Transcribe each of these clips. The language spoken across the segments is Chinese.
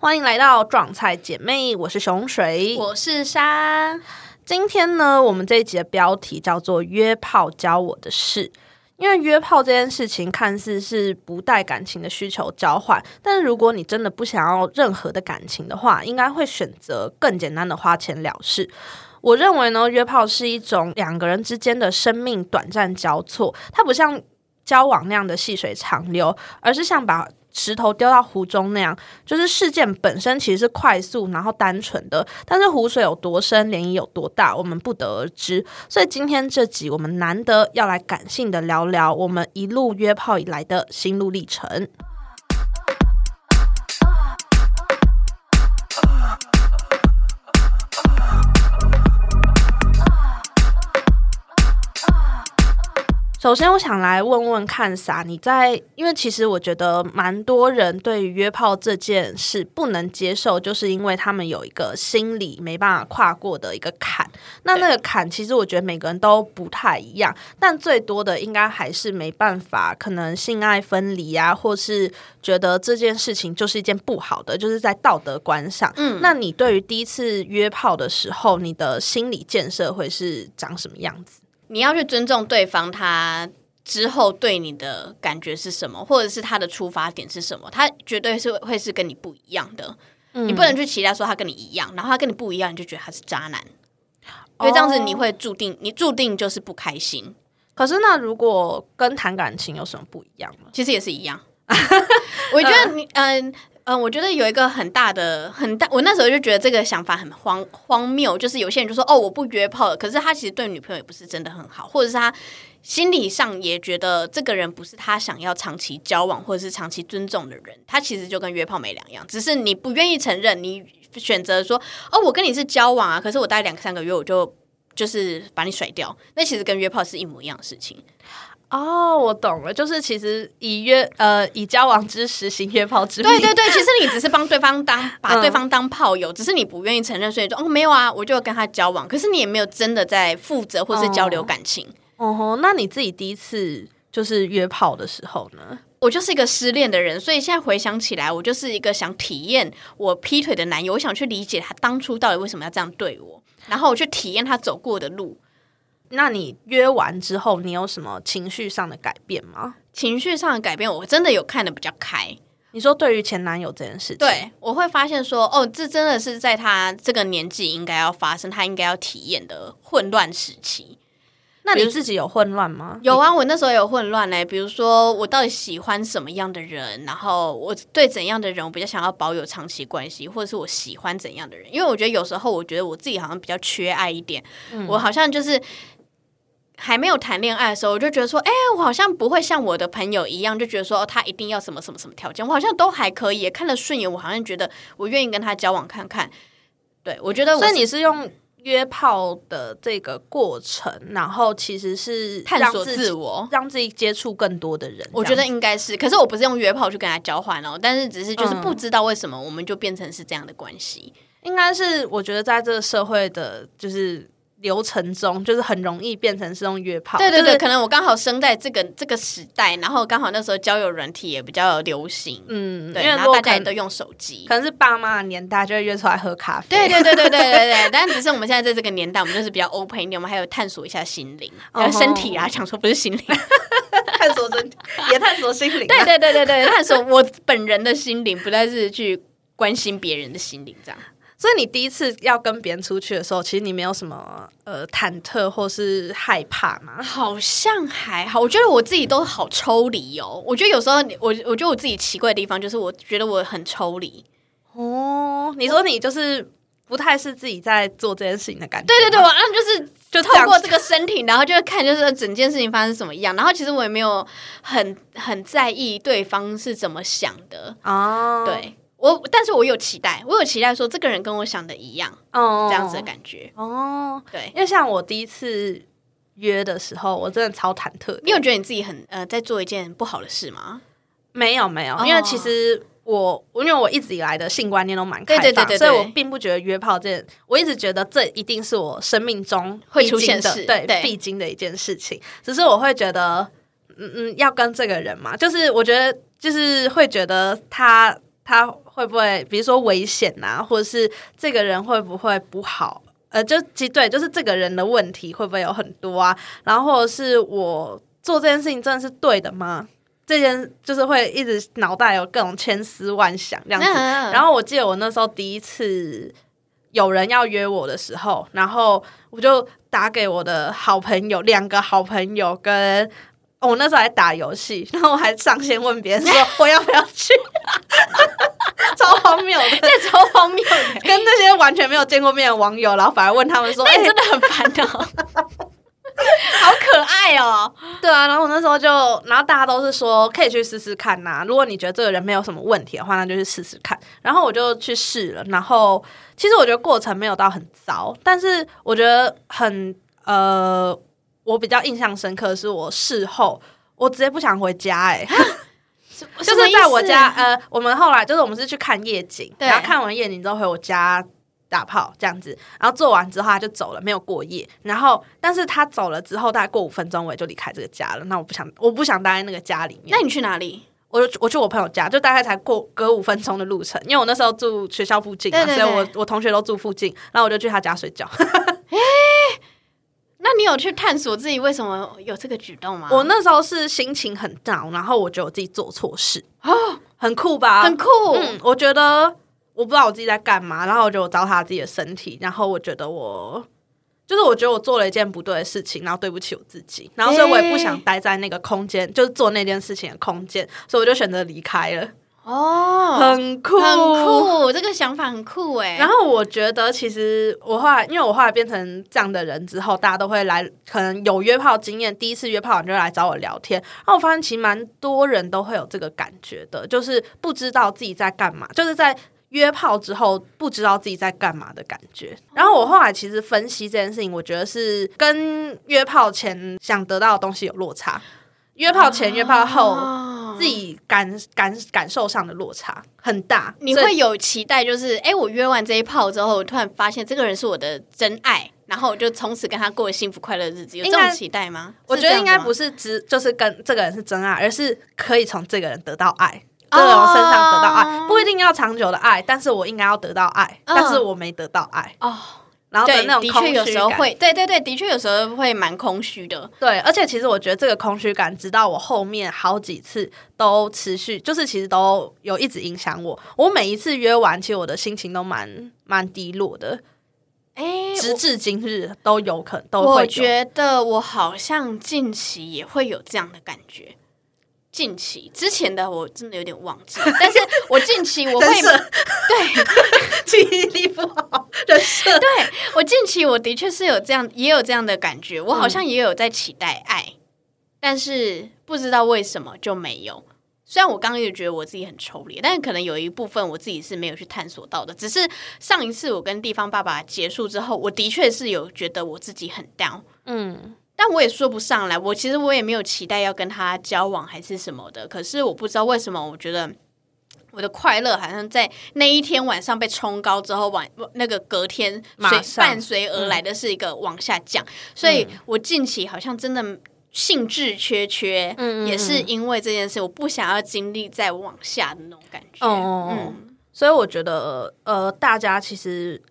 欢迎来到撞菜姐妹，我是熊水，我是莎。今天呢，我们这一集的标题叫做“约炮教我的事”。因为约炮这件事情看似是不带感情的需求交换，但是如果你真的不想要任何的感情的话，应该会选择更简单的花钱了事。我认为呢，约炮是一种两个人之间的生命短暂交错，它不像交往那样的细水长流，而是像把。石头丢到湖中那样，就是事件本身其实是快速然后单纯的，但是湖水有多深，涟漪有多大，我们不得而知。所以今天这集，我们难得要来感性的聊聊我们一路约炮以来的心路历程。首先，我想来问问看，啥？你在？因为其实我觉得蛮多人对于约炮这件事不能接受，就是因为他们有一个心理没办法跨过的一个坎。那那个坎，其实我觉得每个人都不太一样，但最多的应该还是没办法，可能性爱分离啊，或是觉得这件事情就是一件不好的，就是在道德观上。嗯，那你对于第一次约炮的时候，你的心理建设会是长什么样子？你要去尊重对方，他之后对你的感觉是什么，或者是他的出发点是什么？他绝对是会是跟你不一样的。你不能去期待说他跟你一样，然后他跟你不一样，你就觉得他是渣男，因为这样子你会注定你注定就是不开心。可是那如果跟谈感情有什么不一样吗？其实也是一样。我觉得你嗯。嗯，我觉得有一个很大的很大，我那时候就觉得这个想法很荒荒谬，就是有些人就说哦，我不约炮了，可是他其实对女朋友也不是真的很好，或者是他心理上也觉得这个人不是他想要长期交往或者是长期尊重的人，他其实就跟约炮没两样，只是你不愿意承认，你选择说哦，我跟你是交往啊，可是我待两三个月我就就是把你甩掉，那其实跟约炮是一模一样的事情。哦，我懂了，就是其实以约呃以交往之实行约炮之，对对对，其实你只是帮对方当把对方当炮友，只是你不愿意承认，所以说哦没有啊，我就跟他交往，可是你也没有真的在负责或是交流感情。哦吼，那你自己第一次就是约炮的时候呢？我就是一个失恋的人，所以现在回想起来，我就是一个想体验我劈腿的男友，我想去理解他当初到底为什么要这样对我，然后我去体验他走过的路。那你约完之后，你有什么情绪上的改变吗？情绪上的改变，我真的有看的比较开。你说对于前男友这件事情，对我会发现说，哦，这真的是在他这个年纪应该要发生，他应该要体验的混乱时期。那你自己有混乱吗？有啊，我那时候有混乱嘞。比如说，我到底喜欢什么样的人？然后我对怎样的人我比较想要保有长期关系，或者是我喜欢怎样的人？因为我觉得有时候，我觉得我自己好像比较缺爱一点。我好像就是。还没有谈恋爱的时候，我就觉得说，哎，我好像不会像我的朋友一样，就觉得说他一定要什么什么什么条件，我好像都还可以，看了顺眼，我好像觉得我愿意跟他交往看看。对我觉得，所以你是用约炮的这个过程，然后其实是探索自我，让自己接触更多的人。我觉得应该是，可是我不是用约炮去跟他交换哦，但是只是就是不知道为什么我们就变成是这样的关系。应该是我觉得在这个社会的，就是。流程中就是很容易变成是用约炮，对对对，可能我刚好生在这个这个时代，然后刚好那时候交友软体也比较流行，嗯，对，然后大家也都用手机，可能是爸妈的年代就会约出来喝咖啡，对对对对对对对，但只是我们现在在这个年代，我们就是比较 open 一点，我们还有探索一下心灵，身体啊，想说不是心灵，探索身体也探索心灵，对对对对对，探索我本人的心灵，不再是去关心别人的心灵，这样。所以你第一次要跟别人出去的时候，其实你没有什么呃忐忑或是害怕吗？好像还好，我觉得我自己都好抽离哦。我觉得有时候我我觉得我自己奇怪的地方，就是我觉得我很抽离。哦，你说你就是不太是自己在做这件事情的感觉？对对对，我嗯就是就透过这个身体，然后就看就是整件事情发生什么样。然后其实我也没有很很在意对方是怎么想的哦，对。我，但是我有期待，我有期待说这个人跟我想的一样，哦，这样子的感觉，哦，对，因为像我第一次约的时候，我真的超忐忑。你有觉得你自己很呃在做一件不好的事吗？没有，没有，因为其实我，因为我一直以来的性观念都蛮开放，所以我并不觉得约炮这件，我一直觉得这一定是我生命中会出现的，对，必经的一件事情。只是我会觉得，嗯嗯，要跟这个人嘛，就是我觉得，就是会觉得他他。会不会，比如说危险啊，或者是这个人会不会不好？呃，就其对，就是这个人的问题会不会有很多啊？然后或者是我做这件事情真的是对的吗？这件就是会一直脑袋有各种千思万想这样子。然后我记得我那时候第一次有人要约我的时候，然后我就打给我的好朋友，两个好朋友跟。我那时候还打游戏，然后我还上线问别人说 我要不要去，超荒谬的，这超荒谬的，跟那些完全没有见过面的网友，然后反而问他们说：“哎，真的很烦哦，好可爱哦。”对啊，然后我那时候就，然后大家都是说可以去试试看呐。如果你觉得这个人没有什么问题的话，那就去试试看。然后我就去试了，然后其实我觉得过程没有到很糟，但是我觉得很呃。我比较印象深刻的是，我事后我直接不想回家，哎，就是在我家，呃，我们后来就是我们是去看夜景，然后看完夜景之后回我家打炮这样子，然后做完之后他就走了，没有过夜。然后，但是他走了之后，大概过五分钟，我也就离开这个家了。那我不想，我不想待在那个家里面。那你去哪里？我我去我朋友家，就大概才过隔五分钟的路程，因为我那时候住学校附近嘛，所以我我同学都住附近，然后我就去他家睡觉。那你有去探索自己为什么有这个举动吗？我那时候是心情很 down，然后我觉得我自己做错事啊，很酷吧？很酷。嗯，我觉得我不知道我自己在干嘛，然后我就糟蹋自己的身体，然后我觉得我就是我觉得我做了一件不对的事情，然后对不起我自己，然后所以我也不想待在那个空间，就是做那件事情的空间，所以我就选择离开了。哦，很酷，很酷，这个想法很酷哎。然后我觉得，其实我后来，因为我后来变成这样的人之后，大家都会来，可能有约炮经验，第一次约炮就来找我聊天。然后我发现，其实蛮多人都会有这个感觉的，就是不知道自己在干嘛，就是在约炮之后不知道自己在干嘛的感觉。然后我后来其实分析这件事情，我觉得是跟约炮前想得到的东西有落差。约炮前、约炮后，自己感感感受上的落差很大。你会有期待，就是哎，我约完这一炮之后，我突然发现这个人是我的真爱，然后我就从此跟他过幸福快乐日子，有这种期待吗？我觉得应该不是只就是跟这个人是真爱，而是可以从这个人得到爱，这个人身上得到爱，不一定要长久的爱，但是我应该要得到爱，但是我没得到爱哦。然后的那种的确有时候会，对对对，的确有时候会蛮空虚的。对，而且其实我觉得这个空虚感，直到我后面好几次都持续，就是其实都有一直影响我。我每一次约完，其实我的心情都蛮蛮低落的。哎，直至今日都有可能都会。我觉得我好像近期也会有这样的感觉。近期之前的我真的有点忘记，但是我近期我会 对 记忆力不好，人设对我近期我的确是有这样也有这样的感觉，我好像也有在期待爱，但是不知道为什么就没有。虽然我刚刚也觉得我自己很抽离，但是可能有一部分我自己是没有去探索到的。只是上一次我跟地方爸爸结束之后，我的确是有觉得我自己很 down，嗯。但我也说不上来，我其实我也没有期待要跟他交往还是什么的。可是我不知道为什么，我觉得我的快乐好像在那一天晚上被冲高之后，往那个隔天随伴随而来的是一个往下降。所以我近期好像真的兴致缺缺，也是因为这件事，我不想要经历再往下的那种感觉。嗯，所以我觉得，呃，大家其实，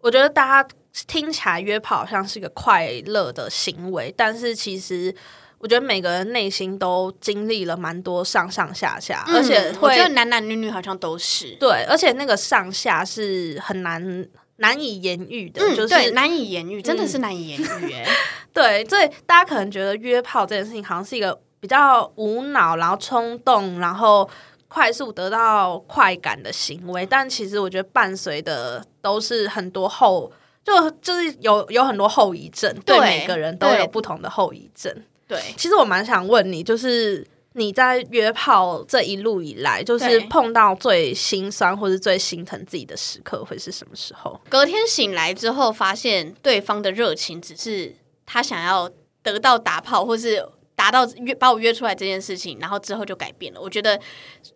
我觉得大家。听起来约炮好像是一个快乐的行为，但是其实我觉得每个人内心都经历了蛮多上上下下，而且我觉得男男女女好像都是对，而且那个上下是很难难以言喻的，就是难以言喻，真的是难以言喻。哎，对，所以大家可能觉得约炮这件事情好像是一个比较无脑，然后冲动，然后快速得到快感的行为，但其实我觉得伴随的都是很多后。就就是有有很多后遗症，对每个人都有不同的后遗症。对，其实我蛮想问你，就是你在约炮这一路以来，就是碰到最心酸或者最心疼自己的时刻会是什么时候？隔天醒来之后，发现对方的热情只是他想要得到打炮，或是达到约把我约出来这件事情，然后之后就改变了。我觉得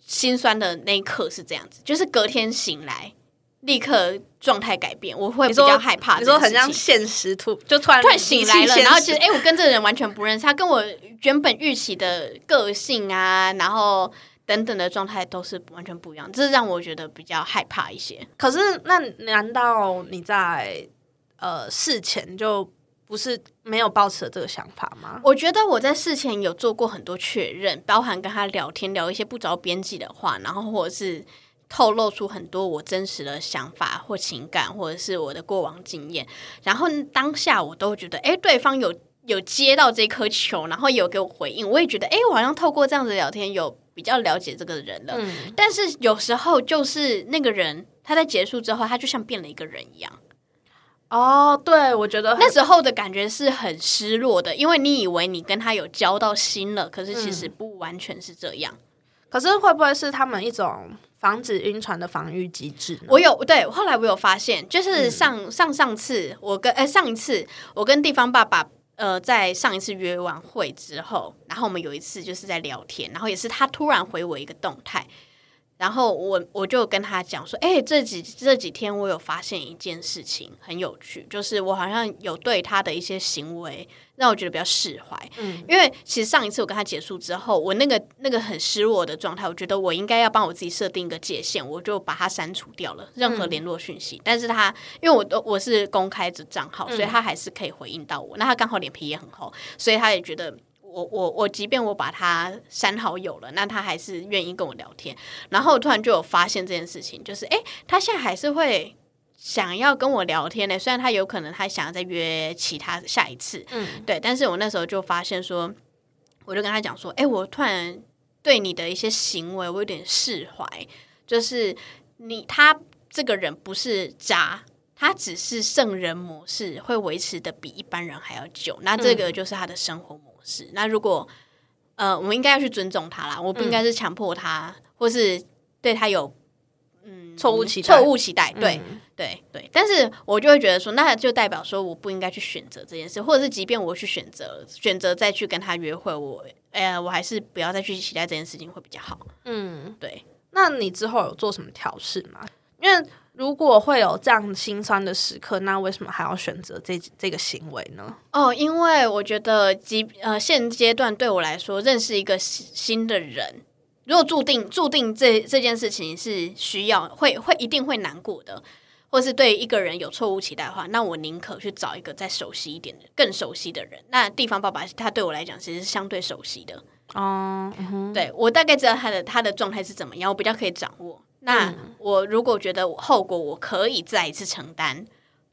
心酸的那一刻是这样子，就是隔天醒来。立刻状态改变，我会比较害怕。你说很像现实突，就突然突然醒来了，然后其实哎，我跟这个人完全不认识，他跟我原本预期的个性啊，然后等等的状态都是完全不一样，这是让我觉得比较害怕一些。可是，那难道你在呃事前就不是没有抱持这个想法吗？我觉得我在事前有做过很多确认，包含跟他聊天聊一些不着边际的话，然后或者是透露出很多我真实的想法或情感，或者是我的过往经验，然后当下我都觉得，哎，对方有有接到这颗球，然后有给我回应，我也觉得，哎，我好像透过这样子聊天，有比较了解这个人了。但是有时候就是那个人他在结束之后，他就像变了一个人一样。哦，对，我觉得那时候的感觉是很失落的，因为你以为你跟他有交到心了，可是其实不完全是这样。可是会不会是他们一种防止晕船的防御机制？我有对，后来我有发现，就是上上上次我跟哎上一次我跟地方爸爸呃在上一次约完会之后，然后我们有一次就是在聊天，然后也是他突然回我一个动态。然后我我就跟他讲说，哎，这几这几天我有发现一件事情很有趣，就是我好像有对他的一些行为让我觉得比较释怀。嗯，因为其实上一次我跟他结束之后，我那个那个很失落的状态，我觉得我应该要帮我自己设定一个界限，我就把他删除掉了任何联络讯息。但是他因为我都我是公开的账号，所以他还是可以回应到我。那他刚好脸皮也很厚，所以他也觉得。我我我，即便我把他删好友了，那他还是愿意跟我聊天。然后突然就有发现这件事情，就是哎，他现在还是会想要跟我聊天呢。虽然他有可能他想要再约其他下一次，嗯，对。但是我那时候就发现说，我就跟他讲说，哎，我突然对你的一些行为我有点释怀，就是你他这个人不是渣，他只是圣人模式会维持的比一般人还要久，那这个就是他的生活模。是，那如果呃，我们应该要去尊重他啦，我不应该是强迫他，或是对他有嗯错误期错误期待，对对对。但是我就会觉得说，那就代表说我不应该去选择这件事，或者是即便我去选择选择再去跟他约会，我哎，我还是不要再去期待这件事情会比较好。嗯，对。那你之后有做什么调试吗？因为如果会有这样心酸的时刻，那为什么还要选择这这个行为呢？哦，因为我觉得，即呃现阶段对我来说，认识一个新的人，如果注定注定这这件事情是需要会会一定会难过的，或是对一个人有错误期待的话，那我宁可去找一个再熟悉一点的、更熟悉的人。那地方爸爸他对我来讲其实是相对熟悉的哦，对我大概知道他的他的状态是怎么样，我比较可以掌握。那我如果觉得后果我可以再一次承担，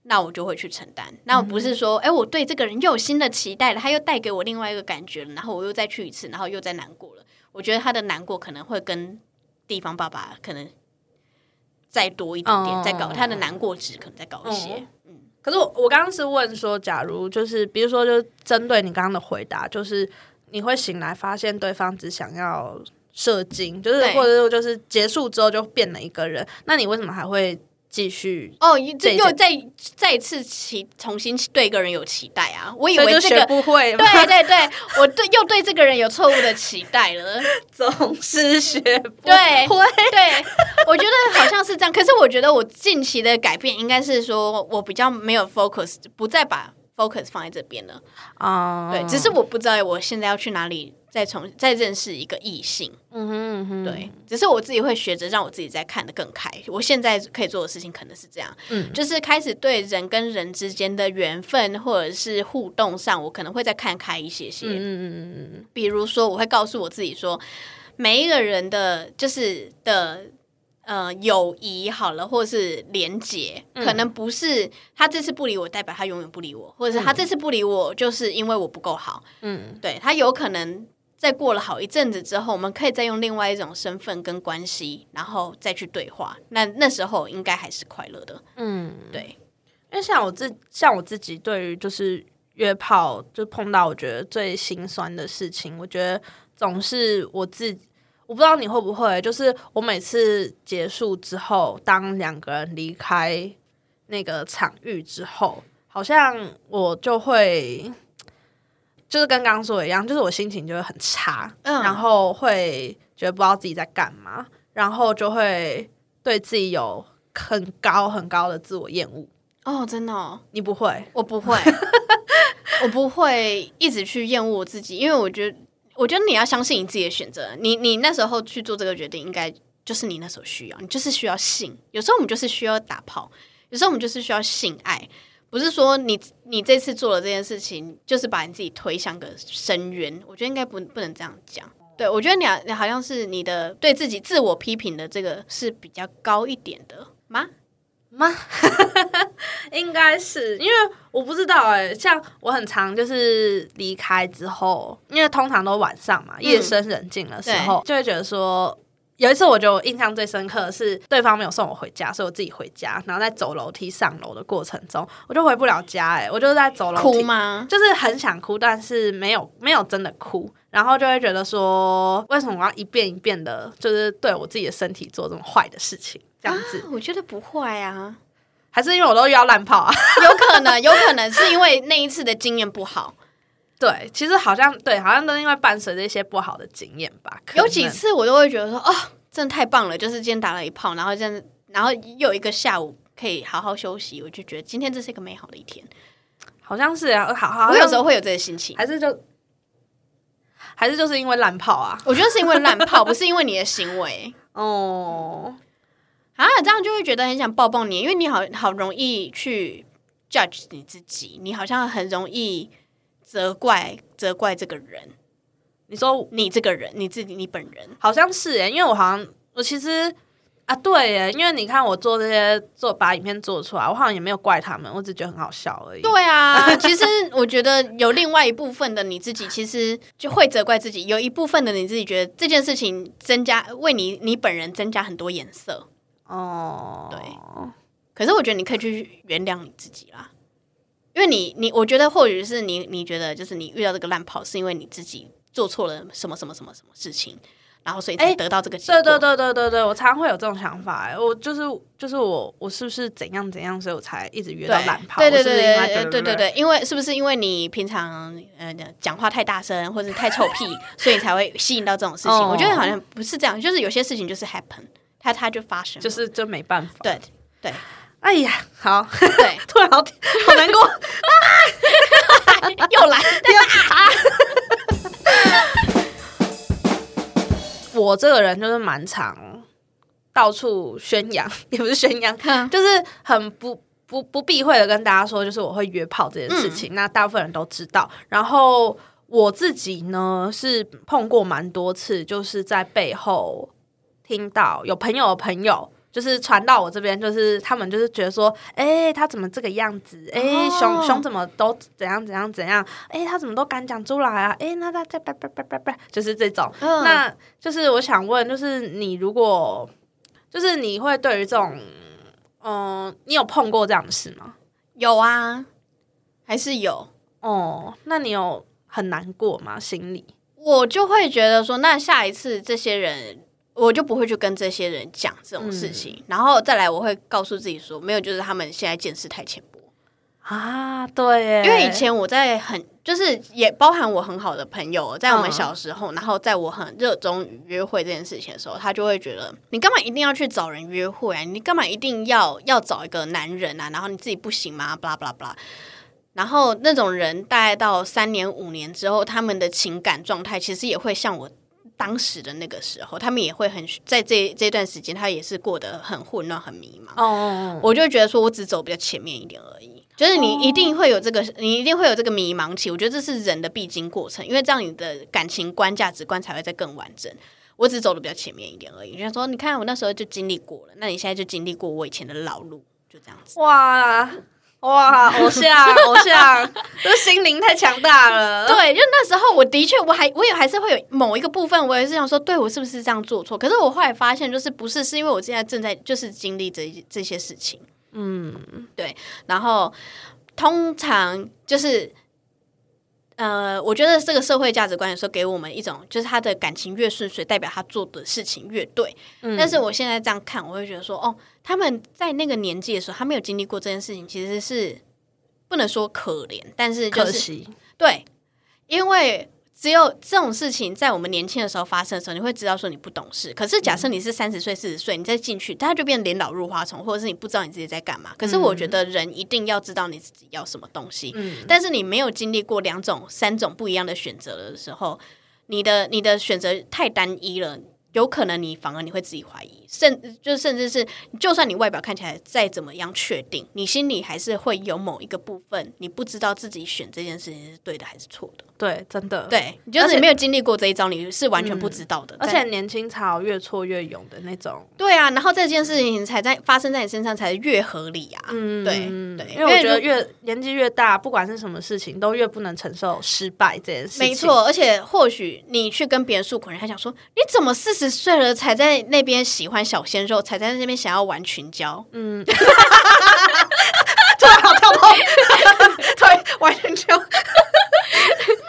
那我就会去承担。那不是说，哎，我对这个人又有新的期待了，他又带给我另外一个感觉了，然后我又再去一次，然后又再难过了。我觉得他的难过可能会跟地方爸爸可能再多一点点，再高，他的难过值可能再高一些。嗯，可是我我刚刚是问说，假如就是比如说，就针对你刚刚的回答，就是你会醒来发现对方只想要。射精就是，或者说就是结束之后就变了一个人，那你为什么还会继续？哦，这又再再一次期重新对一个人有期待啊？我以为这个不会，对对对，我对又对这个人有错误的期待了，总是学不会对，我觉得好像是这样。可是我觉得我近期的改变应该是说我比较没有 focus，不再把 focus 放在这边了啊。对，只是我不知道我现在要去哪里。再重再认识一个异性，嗯哼哼，对，只是我自己会学着让我自己再看得更开。我现在可以做的事情可能是这样，嗯，就是开始对人跟人之间的缘分或者是互动上，我可能会再看开一些些，嗯嗯嗯嗯比如说，我会告诉我自己说，每一个人的就是的呃友谊好了，或者是连结，可能不是他这次不理我，代表他永远不理我，或者是他这次不理我，就是因为我不够好，嗯，对他有可能。在过了好一阵子之后，我们可以再用另外一种身份跟关系，然后再去对话。那那时候应该还是快乐的。嗯，对。因为像我自像我自己，对于就是约炮，就碰到我觉得最心酸的事情，我觉得总是我自我不知道你会不会，就是我每次结束之后，当两个人离开那个场域之后，好像我就会。就是跟刚刚说的一样，就是我心情就会很差，然后会觉得不知道自己在干嘛，然后就会对自己有很高很高的自我厌恶。哦，真的？你不会？我不会，我不会一直去厌恶我自己，因为我觉得我觉得你要相信你自己的选择。你你那时候去做这个决定，应该就是你那时候需要，你就是需要性。有时候我们就是需要打炮，有时候我们就是需要性爱。不是说你你这次做了这件事情，就是把你自己推向个深渊。我觉得应该不不能这样讲。对我觉得你你好像是你的对自己自我批评的这个是比较高一点的吗？吗？应该是因为我不知道哎，像我很常就是离开之后，因为通常都晚上嘛，夜深人静的时候，就会觉得说。有一次，我就印象最深刻的是对方没有送我回家，所以我自己回家。然后在走楼梯上楼的过程中，我就回不了家。哎，我就在走楼梯，哭吗？就是很想哭，但是没有没有真的哭。然后就会觉得说，为什么我要一遍一遍的，就是对我自己的身体做这么坏的事情？这样子，我觉得不会啊，还是因为我都遇到烂炮啊？有可能，有可能是因为那一次的经验不好。对，其实好像对，好像都因为伴随着一些不好的经验吧。有几次我都会觉得说，哦，真的太棒了，就是今天打了一炮，然后这样，然后又有一个下午可以好好休息，我就觉得今天这是一个美好的一天。好像是啊，好好，我有时候会有这个心情，还是就还是就是因为烂炮啊？我觉得是因为烂炮，不是因为你的行为哦。啊，这样就会觉得很想抱抱你，因为你好好容易去 judge 你自己，你好像很容易。责怪责怪这个人，你说你这个人你自己你本人好像是耶，因为我好像我其实啊对耶，因为你看我做这些做把影片做出来，我好像也没有怪他们，我只觉得很好笑而已。对啊，其实我觉得有另外一部分的你自己，其实就会责怪自己；有一部分的你自己觉得这件事情增加为你你本人增加很多颜色。哦，对。可是我觉得你可以去原谅你自己啦。因为你，你我觉得或许是你，你觉得就是你遇到这个烂跑，是因为你自己做错了什么什么什么什么事情，然后所以才得到这个结果。对对对对对对，我常常会有这种想法，我就是就是我我是不是怎样怎样，所以我才一直约到烂跑？对对对对对对对，因为是不是因为你平常呃讲话太大声或者太臭屁，所以才会吸引到这种事情？我觉得好像不是这样，就是有些事情就是 happen，它它就发生，就是真没办法。对对。哎呀，好，对，突然好好难过，又来，我这个人就是蛮常到处宣扬，也不是宣扬，就是很不不不避讳的跟大家说，就是我会约炮这件事情。那大部分人都知道，然后我自己呢是碰过蛮多次，就是在背后听到有朋友的朋友。就是传到我这边，就是他们就是觉得说，哎，他怎么这个样子？哎，熊熊怎么都怎样怎样怎样？哎，他怎么都敢讲出来啊？哎，那他在叭叭叭叭叭，就是这种。那就是我想问，就是你如果，就是你会对于这种，嗯，你有碰过这样的事吗？有啊，还是有哦。那你有很难过吗？心里我就会觉得说，那下一次这些人。我就不会去跟这些人讲这种事情，然后再来，我会告诉自己说，没有，就是他们现在见识太浅薄啊。对，因为以前我在很，就是也包含我很好的朋友，在我们小时候，然后在我很热衷于约会这件事情的时候，他就会觉得，你干嘛一定要去找人约会啊？你干嘛一定要要找一个男人啊？然后你自己不行吗？巴拉巴拉巴拉。然后那种人，大概到三年五年之后，他们的情感状态其实也会像我。当时的那个时候，他们也会很在这这段时间，他也是过得很混乱、很迷茫。哦，我就觉得说，我只走比较前面一点而已。就是你一定会有这个，你一定会有这个迷茫期。我觉得这是人的必经过程，因为这样你的感情观、价值观才会再更完整。我只走的比较前面一点而已。就像说，你看我那时候就经历过了，那你现在就经历过我以前的老路，就这样子。哇！哇，偶像，偶像，这心灵太强大了。对，就那时候，我的确，我还，我也还是会有某一个部分，我也是想说，对我是不是这样做错？可是我后来发现，就是不是，是因为我现在正在就是经历这这些事情。嗯，对。然后通常就是。呃，我觉得这个社会价值观有时候给我们一种，就是他的感情越顺遂，代表他做的事情越对。但是我现在这样看，我会觉得说，哦，他们在那个年纪的时候，他没有经历过这件事情，其实是不能说可怜，但是就是对，因为。只有这种事情在我们年轻的时候发生的时候，你会知道说你不懂事。可是假设你是三十岁、四十岁，你再进去，他就变脸老入花丛，或者是你不知道你自己在干嘛。可是我觉得人一定要知道你自己要什么东西。嗯。但是你没有经历过两种、三种不一样的选择的时候，你的你的选择太单一了。有可能你反而你会自己怀疑，甚就甚至是，就算你外表看起来再怎么样确定，你心里还是会有某一个部分，你不知道自己选这件事情是对的还是错的。对，真的，对，就是你没有经历过这一招，你是完全不知道的。而且年轻潮越挫越勇的那种。对啊，然后这件事情才在发生在你身上才越合理啊。嗯，对对，因为我觉得越年纪越大，不管是什么事情，都越不能承受失败这件事情。没错，而且或许你去跟别人诉苦，人还想说你怎么四十岁了才在那边喜欢小鲜肉，才在那边想要玩群交？嗯，突然好跳动，对，玩群交。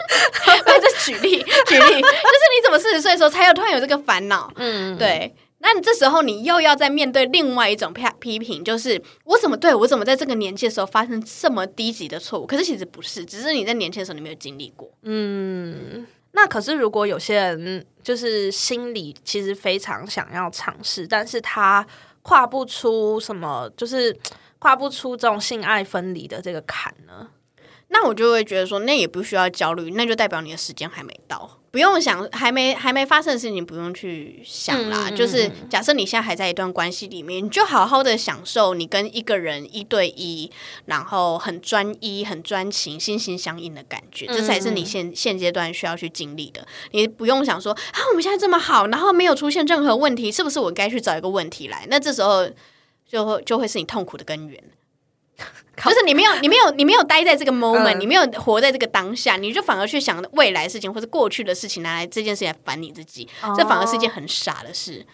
那这举例 举例，就是你怎么四十岁的时候才有突然有这个烦恼？嗯，对。那你这时候你又要再面对另外一种批批评，就是我怎么对我怎么在这个年纪的时候发生这么低级的错误？可是其实不是，只是你在年轻的时候你没有经历过。嗯，那可是如果有些人就是心里其实非常想要尝试，但是他跨不出什么，就是跨不出这种性爱分离的这个坎呢？那我就会觉得说，那也不需要焦虑，那就代表你的时间还没到，不用想还没还没发生的事情，不用去想啦。就是假设你现在还在一段关系里面，你就好好的享受你跟一个人一对一，然后很专一、很专情、心心相印的感觉，这才是你现现阶段需要去经历的。你不用想说啊，我们现在这么好，然后没有出现任何问题，是不是我该去找一个问题来？那这时候就会就会是你痛苦的根源。就是你没有，你没有，你没有待在这个 moment，你没有活在这个当下，你就反而去想未来事情或者过去的事情，拿来这件事情来烦你自己，这反而是一件很傻的事。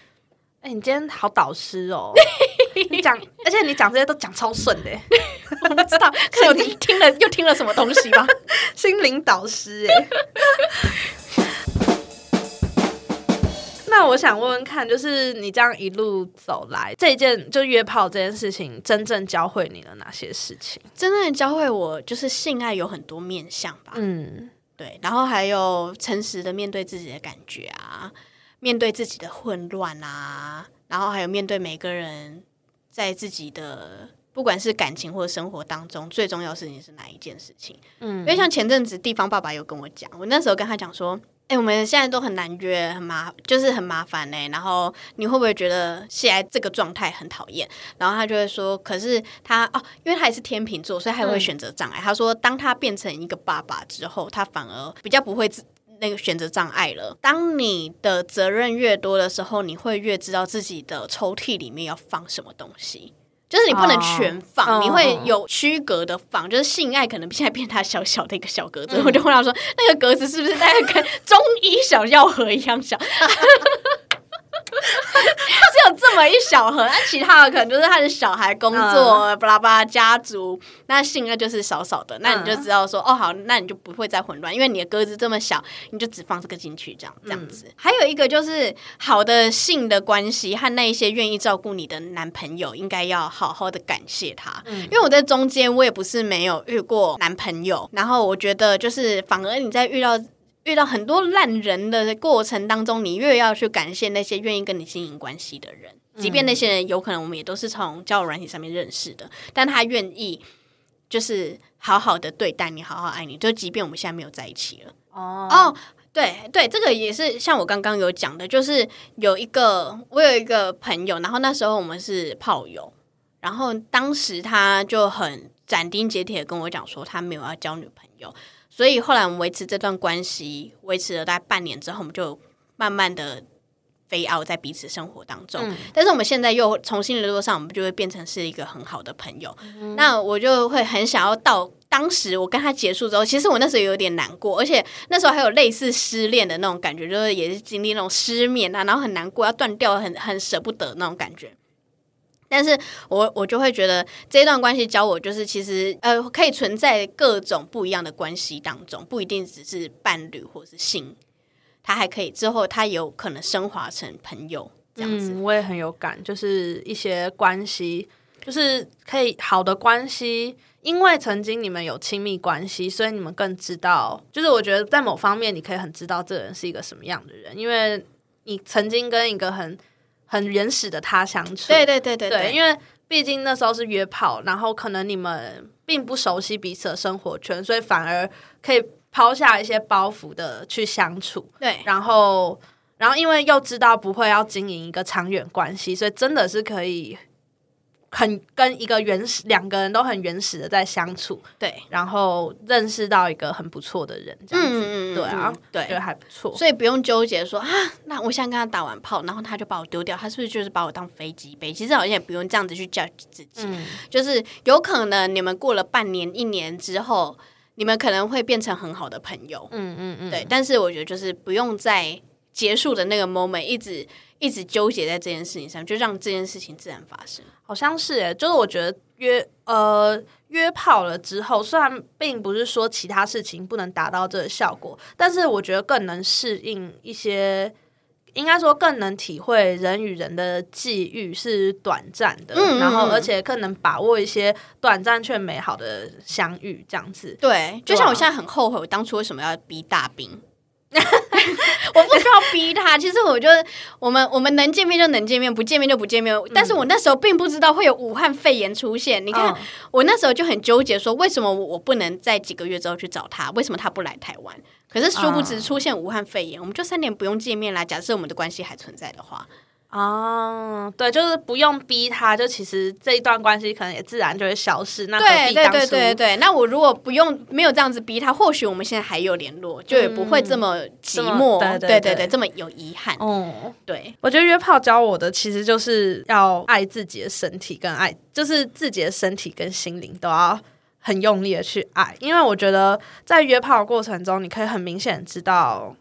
哎，你今天好导师哦，你讲，而且你讲这些都讲超顺的，我不知道，可是你听了又听了什么东西吧？心灵导师哎。那我想问问看，就是你这样一路走来，这件就约炮这件事情，真正教会你了哪些事情？真正教会我，就是性爱有很多面向吧。嗯，对，然后还有诚实的面对自己的感觉啊，面对自己的混乱啊，然后还有面对每个人在自己的不管是感情或者生活当中，最重要事情是哪一件事情？嗯，因为像前阵子地方爸爸有跟我讲，我那时候跟他讲说。哎，我们现在都很难约，很麻，就是很麻烦呢。然后你会不会觉得现在这个状态很讨厌？然后他就会说，可是他哦，因为他也是天秤座，所以他会选择障碍。他说，当他变成一个爸爸之后，他反而比较不会那个选择障碍了。当你的责任越多的时候，你会越知道自己的抽屉里面要放什么东西。就是你不能全放，你会有区隔的放。就是性爱可能现在变它小小的一个小格子，我就问他说：“那个格子是不是大概跟 中医小药盒一样小？” 只有这么一小盒，那其他的可能就是他的小孩工作，巴拉巴拉家族，那性爱就是少少的，那你就知道说，哦好，那你就不会再混乱，因为你的鸽子这么小，你就只放这个进去，这样这样子。还有一个就是好的性的关系和那一些愿意照顾你的男朋友，应该要好好的感谢他，因为我在中间我也不是没有遇过男朋友，然后我觉得就是反而你在遇到。遇到很多烂人的过程当中，你越要去感谢那些愿意跟你经营关系的人，即便那些人有可能我们也都是从交友软体上面认识的，但他愿意就是好好的对待你，好好爱你，就即便我们现在没有在一起了。哦哦，对对，这个也是像我刚刚有讲的，就是有一个我有一个朋友，然后那时候我们是炮友，然后当时他就很斩钉截铁跟我讲说，他没有要交女朋友。所以后来我们维持这段关系，维持了大概半年之后，我们就慢慢的飞傲在彼此生活当中。但是我们现在又重新联络上，我们就会变成是一个很好的朋友。那我就会很想要到当时我跟他结束之后，其实我那时候有点难过，而且那时候还有类似失恋的那种感觉，就是也是经历那种失眠啊，然后很难过，要断掉，很很舍不得那种感觉。但是我我就会觉得这一段关系教我，就是其实呃可以存在各种不一样的关系当中，不一定只是伴侣或是性，他还可以之后他有可能升华成朋友这样子。我也很有感，就是一些关系，就是可以好的关系，因为曾经你们有亲密关系，所以你们更知道，就是我觉得在某方面你可以很知道这个人是一个什么样的人，因为你曾经跟一个很。很原始的他相处，对对对对对，因为毕竟那时候是约炮，然后可能你们并不熟悉彼此的生活圈，所以反而可以抛下一些包袱的去相处，对，然后，然后因为又知道不会要经营一个长远关系，所以真的是可以很跟一个原始两个人都很原始的在相处，对，然后认识到一个很不错的人，这样子，嗯对啊，对。觉得还不错。所以不用纠结说啊，那我现在跟他打完炮，然后他就把我丢掉，他是不是就是把我当飞机杯？其实好像也不用这样子去 judge 自己，嗯。就是有可能你们过了半年、一年之后，你们可能会变成很好的朋友，嗯嗯嗯，对。但是我觉得就是不用在结束的那个 moment 一直一直纠结在这件事情上，就让这件事情自然发生。好像是诶，就是我觉得约呃约炮了之后，虽然并不是说其他事情不能达到这个效果，但是我觉得更能适应一些，应该说更能体会人与人的际遇是短暂的，嗯嗯然后嗯而且更能把握一些短暂却美好的相遇，这样子。对，就像我现在很后悔，我当初为什么要逼大兵。我不需要逼他，其实我觉得我们我们能见面就能见面，不见面就不见面。但是我那时候并不知道会有武汉肺炎出现。你看，嗯我那时候就很纠结，说为什么我不能在几个月之后去找他？为什么他不来台湾？可是殊不知出现武汉肺炎，我们就三年不用见面啦。假设我们的关系还存在的话，哦，对，就是不用逼他，就其实这一段关系可能也自然就会消失。那何对对对对对。那我如果不用没有这样子逼他，或许我们现在还有联络，就也不会这么寂寞。对对对对对，这么有遗憾。哦，对，我觉得约炮教我的其实就是要爱自己的身体，跟爱就是自己的身体跟心灵都要很用力的去爱，因为我觉得在约炮的过程中，你可以很明显知道，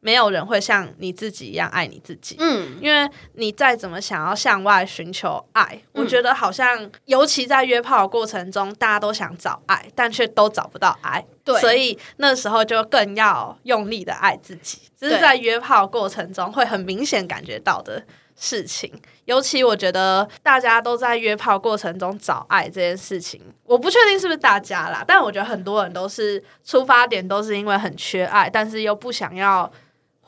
没有人会像你自己一样爱你自己。嗯，因为你再怎么想要向外寻求爱，我嗯觉得好像，尤其在约炮的过程中，大家都想找爱，但却都找不到爱。对所以那时候就更要用力的爱自己，这是在约炮过程中会很明显感觉到的事情。尤其我觉得大家都在约炮过程中找爱这件事情，我不确定是不是大家啦，但我觉得很多人都是出发点都是因为很缺爱，但是又不想要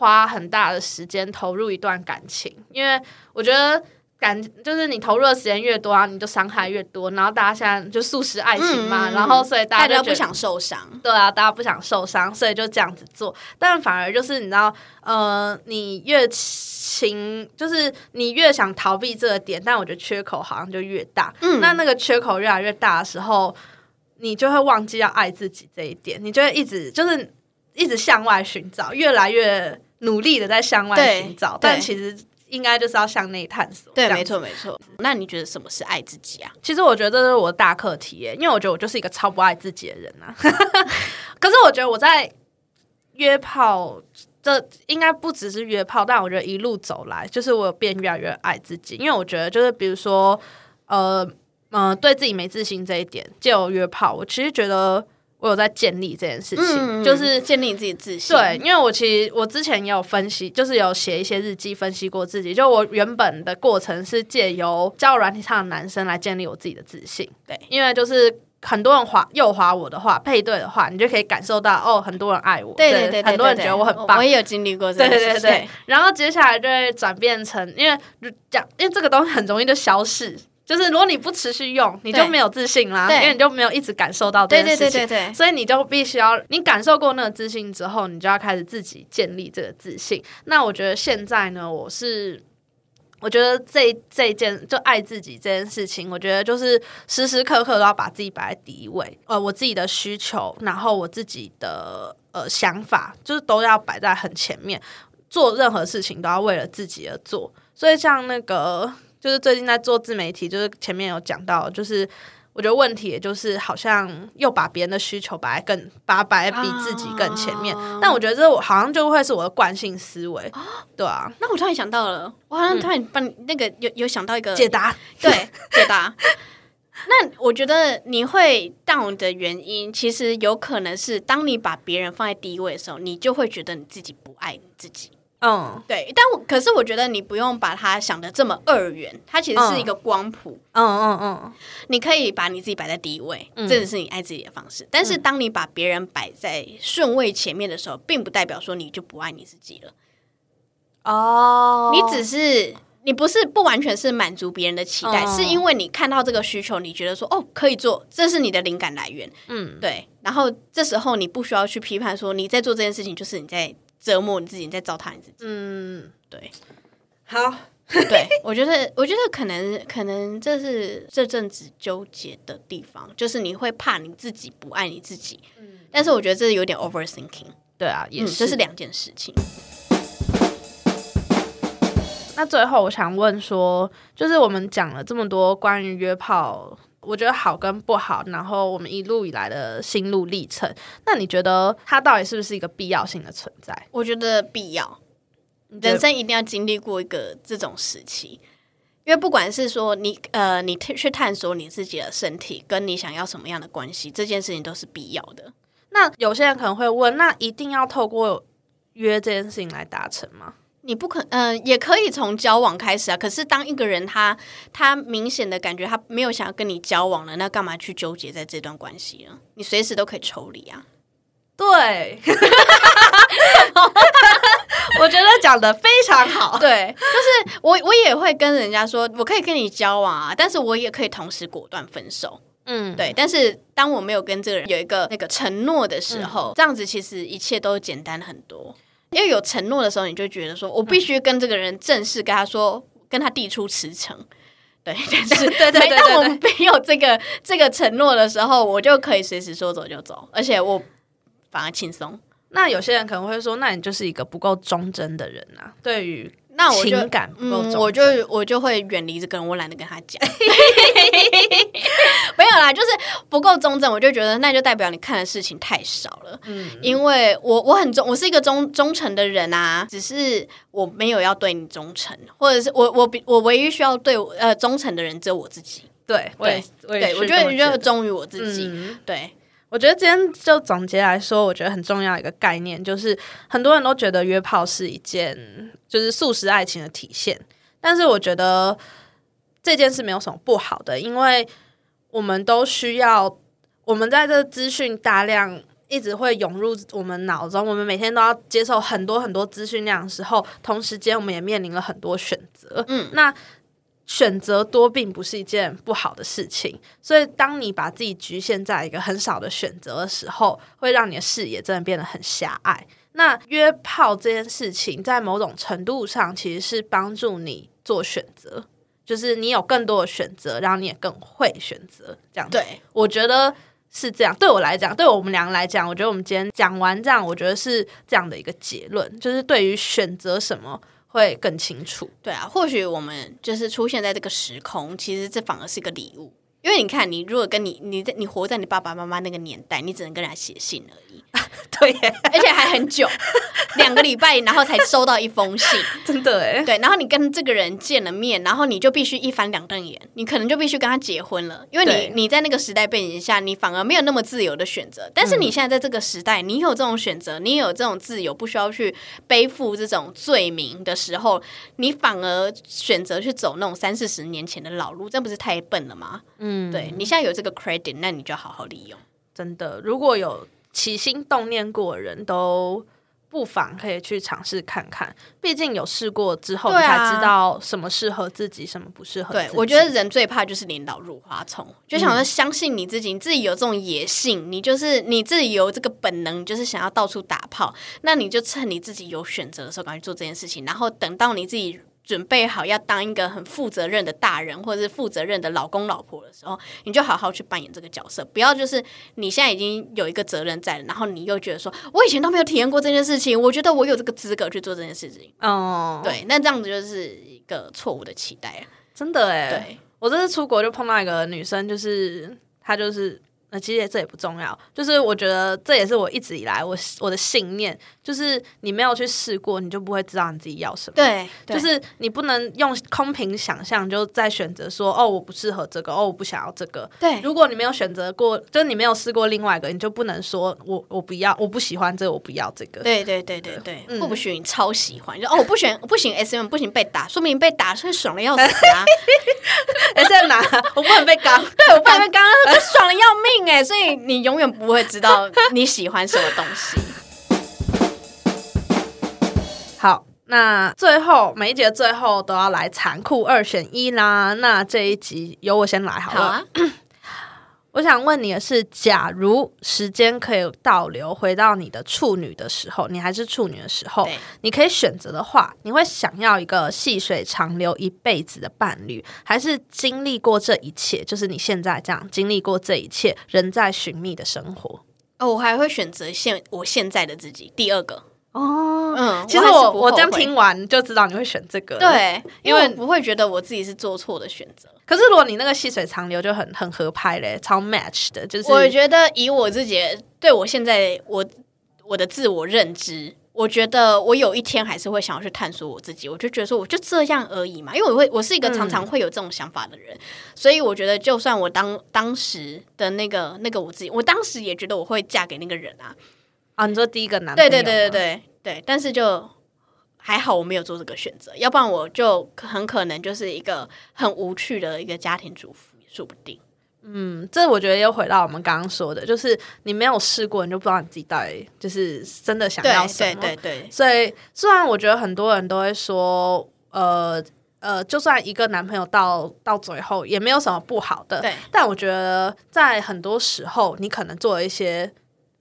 花很大的时间投入一段感情，因为我觉得。感就是你投入的时间越多，啊你就伤害越多，然后大家现在就素食爱情嘛，嗯嗯嗯然后所以大大家不想受伤。对啊，大家不想受伤，所以就这样子做。但反而就是你知道，呃，你越情，就是你越想逃避这个点，但我觉得缺口好像就越大。嗯那那个缺口越来越大的时候，你就会忘记要爱自己这一点，你就会一直就是一直向外寻找，越来越努力的在向外寻找，但其实应该就是要向内探索。对，没错没错。那你觉得什么是爱自己啊？其实我觉得这是我的大课题耶，因为我觉得我就是一个超不爱自己的人啊。可是我觉得我在约炮，这应该不只是约炮，但我觉得一路走来，就是我有变越来越爱自己。因为我觉得就是比如说，呃呃，对自己没自信这一点，借由约炮，我其实觉得我有在建立这件事情，就是建立自己自信。对，因为我其实我之前也有分析，就是有写一些日记分析过自己。就我原本的过程是借由交友软体上的男生来建立我自己的自信。对，因为就是很多人划右划我的话，配对的话，你就可以感受到哦，很多人爱我，对对对，很多人觉得我很棒我。也有经历过这对。对对对，然后接下来就会转变成，因为讲，因为这个东西很容易就消逝，就是如果你不持续用，你就没有自信啦，因为你就没有一直感受到这对件事情。对对对对，所以你就必须要，你感受过那个自信之后，你就要开始自己建立这个自信。那我觉得现在呢，我是。我觉得这这一件就爱自己这件事情，我觉得就是时时刻刻都要把自己摆在第一位。呃，我自己的需求，然后我自己的呃想法，就是都要摆在很前面。做任何事情都要为了自己而做。所以像那个，就是最近在做自媒体，就是前面有讲到，就是我觉得问题也就是好像又把别人的需求摆在更把摆在比自己更前面。但我觉得这我好像就会是我的惯性思维，对啊，那我突然想到了，我好像突然把你那个有有想到一个解答对解答。那我觉得你会 down 的原因，其实有可能是当你把别人放在第一位的时候，你就会觉得你自己不爱你自己。嗯对，但我可是我觉得你不用把它想的这么二元，它其实是一个光谱。嗯嗯嗯，你可以把你自己摆在第一位，嗯这只是你爱自己的方式。但是当你把别人摆在顺位前面的时候，并不代表说你就不爱你自己了。哦，你只是你不是不完全是满足别人的期待，哦是因为你看到这个需求，你觉得说哦可以做，这是你的灵感来源，嗯，对。然后这时候你不需要去批判说你在做这件事情，就是你在折磨你自己，你在糟蹋你自己。嗯，对，好，对我觉得，我觉得可能可能这是这阵子纠结的地方，就是你会怕你自己不爱你自己，但是我觉得这有点 overthinking，对啊，也嗯，是，这是两件事情。那最后我想问说，就是我们讲了这么多关于约炮，我觉得好跟不好，然后我们一路以来的心路历程，那你觉得它到底是不是一个必要性的存在？我觉得必要，人生一定要经历过一个这种时期，因为不管是说你呃，你去探索你自己的身体，跟你想要什么样的关系，这件事情都是必要的。那有些人可能会问，那一定要透过约这件事情来达成吗？你不可，嗯、也可以从交往开始啊。可是当一个人他他明显的感觉他没有想要跟你交往了，那干嘛去纠结在这段关系呢？你随时都可以抽离啊。对，我觉得讲的非常好。对，就是我我也会跟人家说，我可以跟你交往啊，但是我也可以同时果断分手。嗯，对，但是当我没有跟这个人有一个那个承诺的时候，这样子其实一切都简单很多。因为有承诺的时候，你就觉得说我必须跟这个人正式跟他说，跟他递出辞呈。对，但是对对对每当我们没有这个这个承诺的时候，我就可以随时说走就走，而且我反而轻松。那有些人可能会说，那你就是一个不够忠贞的人啊，对于那我就情感不够嗯，我就我就会远离这个人，我懒得跟他讲。没有啦，就是不够忠正，我就觉得那就代表你看的事情太少了。嗯因为我我很忠，我是一个忠忠诚的人啊，只是我没有要对你忠诚，或者是我我比我唯一需要对呃忠诚的人只有我自己。对，我也我也对，我觉得是这么觉就忠于我自己。嗯对，我觉得今天就总结来说，我觉得很重要一个概念，就是很多人都觉得约炮是一件就是素食爱情的体现，但是我觉得这件事没有什么不好的，因为我们都需要，我们在这资讯大量。一直会涌入我们脑中，我们每天都要接受很多很多资讯量的时候，同时间我们也面临了很多选择。嗯，那选择多并不是一件不好的事情，所以当你把自己局限在一个很少的选择的时候，会让你的视野真的变得很狭隘。那约炮这件事情，在某种程度上其实是帮助你做选择，就是你有更多的选择，然后你也更会选择。这样子，对，我觉得是这样。对我来讲，对我们两个来讲，我觉得我们今天讲完这样，我觉得是这样的一个结论，就是对于选择什么会更清楚。对啊，或许我们就是出现在这个时空，其实这反而是个礼物。因为你看，你如果跟你你在你活在你爸爸妈妈那个年代，你只能跟人家写信而已，对，而且还很久，两个礼拜，然后才收到一封信。真的哎。对，然后你跟这个人见了面，然后你就必须一翻两瞪眼，你可能就必须跟他结婚了，因为你你在那个时代背景下，你反而没有那么自由的选择。但是嗯你现在在这个时代，你有这种选择，你有这种自由，不需要去背负这种罪名的时候，你反而选择去走那种三四十年前的老路，这不是太笨了吗？嗯，对你现在有这个 credit，那你就好好利用。真的，如果有起心动念过的人都不妨可以去尝试看看。毕竟有试过之后，你才知道什么适合自己，什么不适合自己。，对我觉得人最怕就是领导入花丛，就想说相信你自己，你自己有这种野性，你就是你自己有这个本能，就是想要到处打炮，那你就趁你自己有选择的时候，赶快做这件事情，然后等到你自己。准备好要当一个很负责任的大人，或者是负责任的老公老婆的时候，你就好好去扮演这个角色，不要就是你现在已经有一个责任在了，然后你又觉得说，我以前都没有体验过这件事情，我觉得我有这个资格去做这件事情，哦，，对，那这样子就是一个错误的期待，真的哎。对。我这次出国就碰到一个女生，就是她就是。那其实这也不重要，就是我觉得这也是我一直以来我我的信念，就是你没有去试过，你就不会知道你自己要什么。对，对就是你不能用空凭想象就在选择说哦我不适合这个哦我不想要这个。对如果你没有选择过，就是你没有试过另外一个，你就不能说我我不要我不喜欢这个我不要这个。对对对对对，嗯或不许你超喜欢，就哦我不选我不行 S M 不行被打，说明被打是爽的要死啊！S M 拿我不能被刚。对我不能被刚刚爽的要命哎，所以你永远不会知道你喜欢什么东西。那最后每一节最后都要来残酷二选一啦。那这一集由我先来好了。好啊，我想问你的是，假如时间可以倒流，回到你的处女的时候，你还是处女的时候，你可以选择的话，你会想要一个细水长流一辈子的伴侣，还是经历过这一切，就是你现在这样经历过这一切，仍在寻觅的生活？哦，我还会选择现我现在的自己。第二个，哦，嗯，其实我我这样，听完就知道你会选这个，。对，因因为不会觉得我自己是做错的选择。可是如果你那个细水长流就很很合拍嘞，超 match 的，就是我觉得以我自己对我现在我我的自我认知，我觉得我有一天还是会想要去探索我自己。我就觉得说，我就这样而已嘛，因为我会我是一个常常会有这种想法的人，所以我觉得就算我当当时的那个那个我自己，我当时也觉得我会嫁给那个人啊，啊，你说第一个男朋友对对对对，对对，但是就。还好我没有做这个选择，要不然我就很可能就是一个很无趣的一个家庭主妇，说不定。嗯，这我觉得又回到我们刚刚说的，就是你没有试过，你就不知道你自己到底就是真的想要什么。对对对，所以虽然我觉得很多人都会说，呃呃，就算一个男朋友到到最后也没有什么不好的，对但我觉得在很多时候，你可能做了一些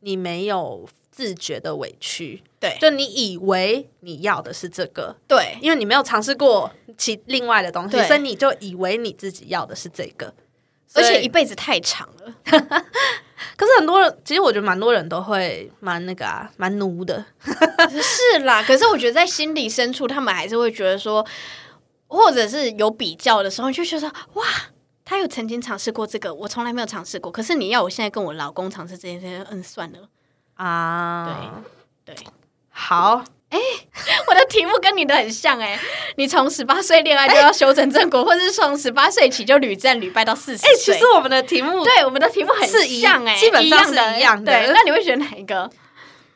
你没有自觉的委屈，对就你以为你要的是这个，对因为你没有尝试过其另外的东西，所以你就以为你自己要的是这个。而且一辈子太长了。可是很多人，其实我觉得蛮多人都会蛮那个啊，蛮奴的。是啦，可是我觉得在心里深处，他们还是会觉得说，或者是有比较的时候，你就觉得哇，他有曾经尝试过这个，我从来没有尝试过。可是你要我现在跟我老公尝试这件事情，嗯，算了。啊，对对，好，哎 我的题目跟你的很像哎、你从十八岁恋爱就要修成正果，或者是从十八岁起就屡战屡败到四十哎、其。实我们的题目，对我们的题目很是一像哎、基本上是一样的。一样的。对，那你会选哪一个？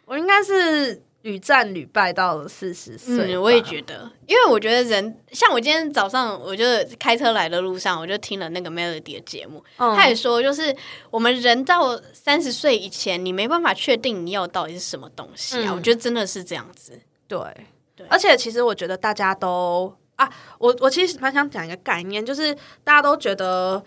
我应该是屡战屡败到了四十岁。嗯，我也觉得，因为我觉得人像我今天早上，我就开车来的路上，我就听了那个 Melody 的节目，嗯他也说，就是我们人到三十岁以前，你没办法确定你要到底是什么东西啊。嗯我觉得真的是这样子。对对而且其实我觉得大家都啊，我我其实蛮想讲一个概念，就是大家都觉得。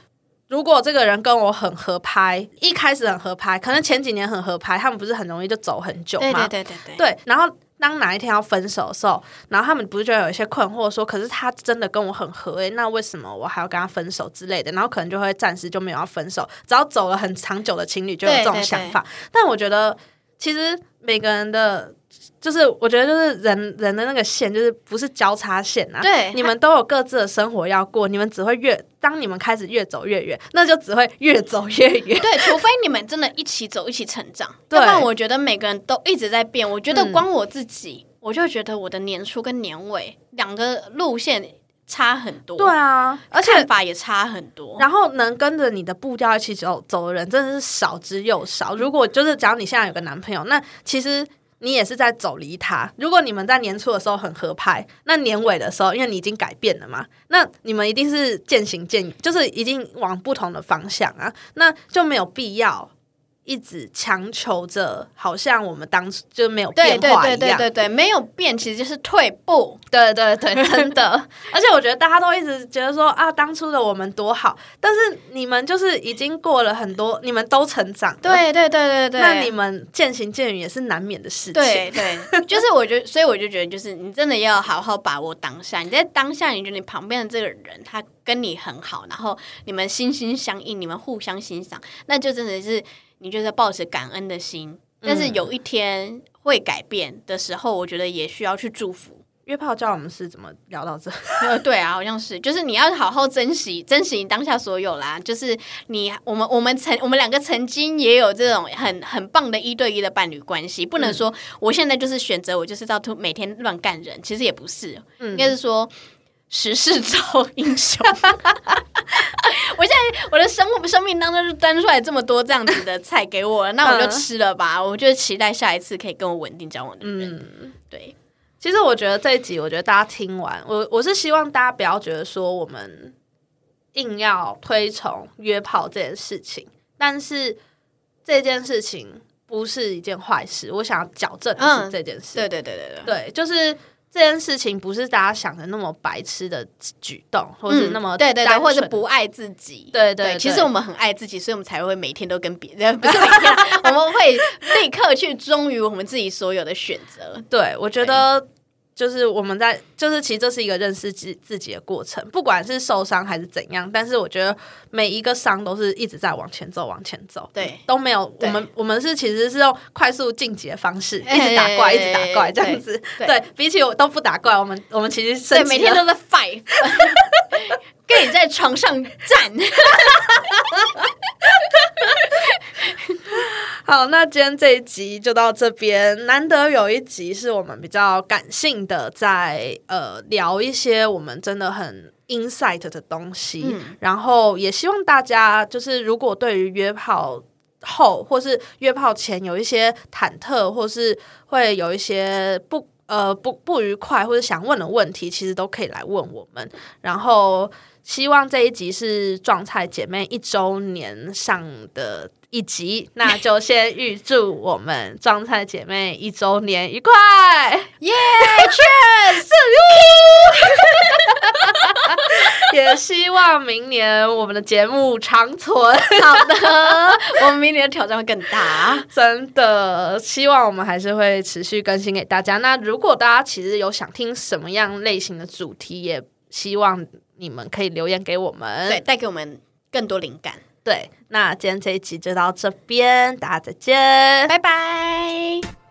如果这个人跟我很合拍，一开始很合拍，可能前几年很合拍，他们不是很容易就走很久对吗？对对对对，对，然后当哪一天要分手的时候，然后他们不是就会有一些困惑说，可是他真的跟我很合诶，那为什么我还要跟他分手之类的？然后可能就会暂时就没有要分手，只要走了很长久的情侣就有这种对对想法。但我觉得其实每个人的。就是我觉得，就是人人的那个线，就是不是交叉线啊。对你们都有各自的生活要过，你们只会越当你们开始越走越远，那就只会越走越远。对，除非你们真的一起走，一起成长，对要不然我觉得每个人都一直在变。我觉得嗯光我自己，我就觉得我的年初跟年尾两个路线差很多，对，啊，而且看法也差很多。然后能跟着你的步调一起走走的人，真的是少之又少。如果就是假如你现在有个男朋友，那其实你也是在走离他。如果你们在年初的时候很合拍，那年尾的时候，因为你已经改变了嘛，那你们一定是渐行渐，就是已经往不同的方向啊，那就没有必要。一直强求着，好像我们当初就没有对对变化一样。对对对对，没有变其实就是退步。对对对，真的。而且我觉得大家都一直觉得说啊，当初的我们多好，但是你们就是已经过了很多，你们都成长了，对对对对对，那你们渐行渐远也是难免的事情。对对，就是我觉得，所以我就觉得，就是你真的要好好把握当下。你在当下，你觉得你旁边的这个人他跟你很好，然后你们心心相印，你们互相欣赏，那就真的是你就是抱着感恩的心。但是有一天会改变的时候，我觉得也需要去祝福。约炮教我们是怎么聊到这？呃，对啊，好像是，就是你要好好珍惜，珍惜你当下所有啦。就是你，我们，我们曾，我们两个曾经也有这种很很棒的一对一的伴侣关系，不能说我现在就是选择我就是到每天乱干人，其实也不是，应该是说时势造英雄。我现在我的生生命当中就端出来这么多这样子的菜给我了，那我就嗯吃了吧。我就期待下一次可以跟我稳定交往的人。嗯，对，其实我觉得这一集，我觉得大家听完，我我是希望大家不要觉得说我们硬要推崇约炮这件事情，但是这件事情不是一件坏事。我想要矫正的是嗯这件事，对对对对对，对，就是这件事情不是大家想的那么白痴的举动，或者那么对对对，或者是不爱自己。对对对其实我们很爱自己，所以我们才会每天都跟别人，不是 每天啊，我们会立刻去忠于我们自己所有的选择。对，我觉得就是我们在，就是其实这是一个认识自自己的过程，不管是受伤还是怎样，但是我觉得每一个伤都是一直在往前走，往前走，对都没有。我们我们是其实是用快速晋级的方式，哎一直打怪，哎一直打怪这样子。对对比起我都不打怪，我们我们其实对，每天都在 fight，跟你在床上战。好，那今天这一集就到这边。难得有一集是我们比较感性的，在呃聊一些我们真的很 insight 的东西，嗯然后也希望大家就是如果对于约炮。后或是约炮前有一些忐忑，或是会有一些不呃不不愉快，或者想问的问题，其实都可以来问我们。然后希望这一集是撞菜姐妹一周年上的一集，那就先预祝我们装菜姐妹一周年愉快。耶，Cheers！也希望明年我们的节目长存。好的，我们明年的挑战会更大。真的，希望我们还是会持续更新给大家。那如果大家其实有想听什么样类型的主题，也希望你们可以留言给我们。对，带给我们更多灵感。对，那今天这一集就到这边，大家再见。拜拜。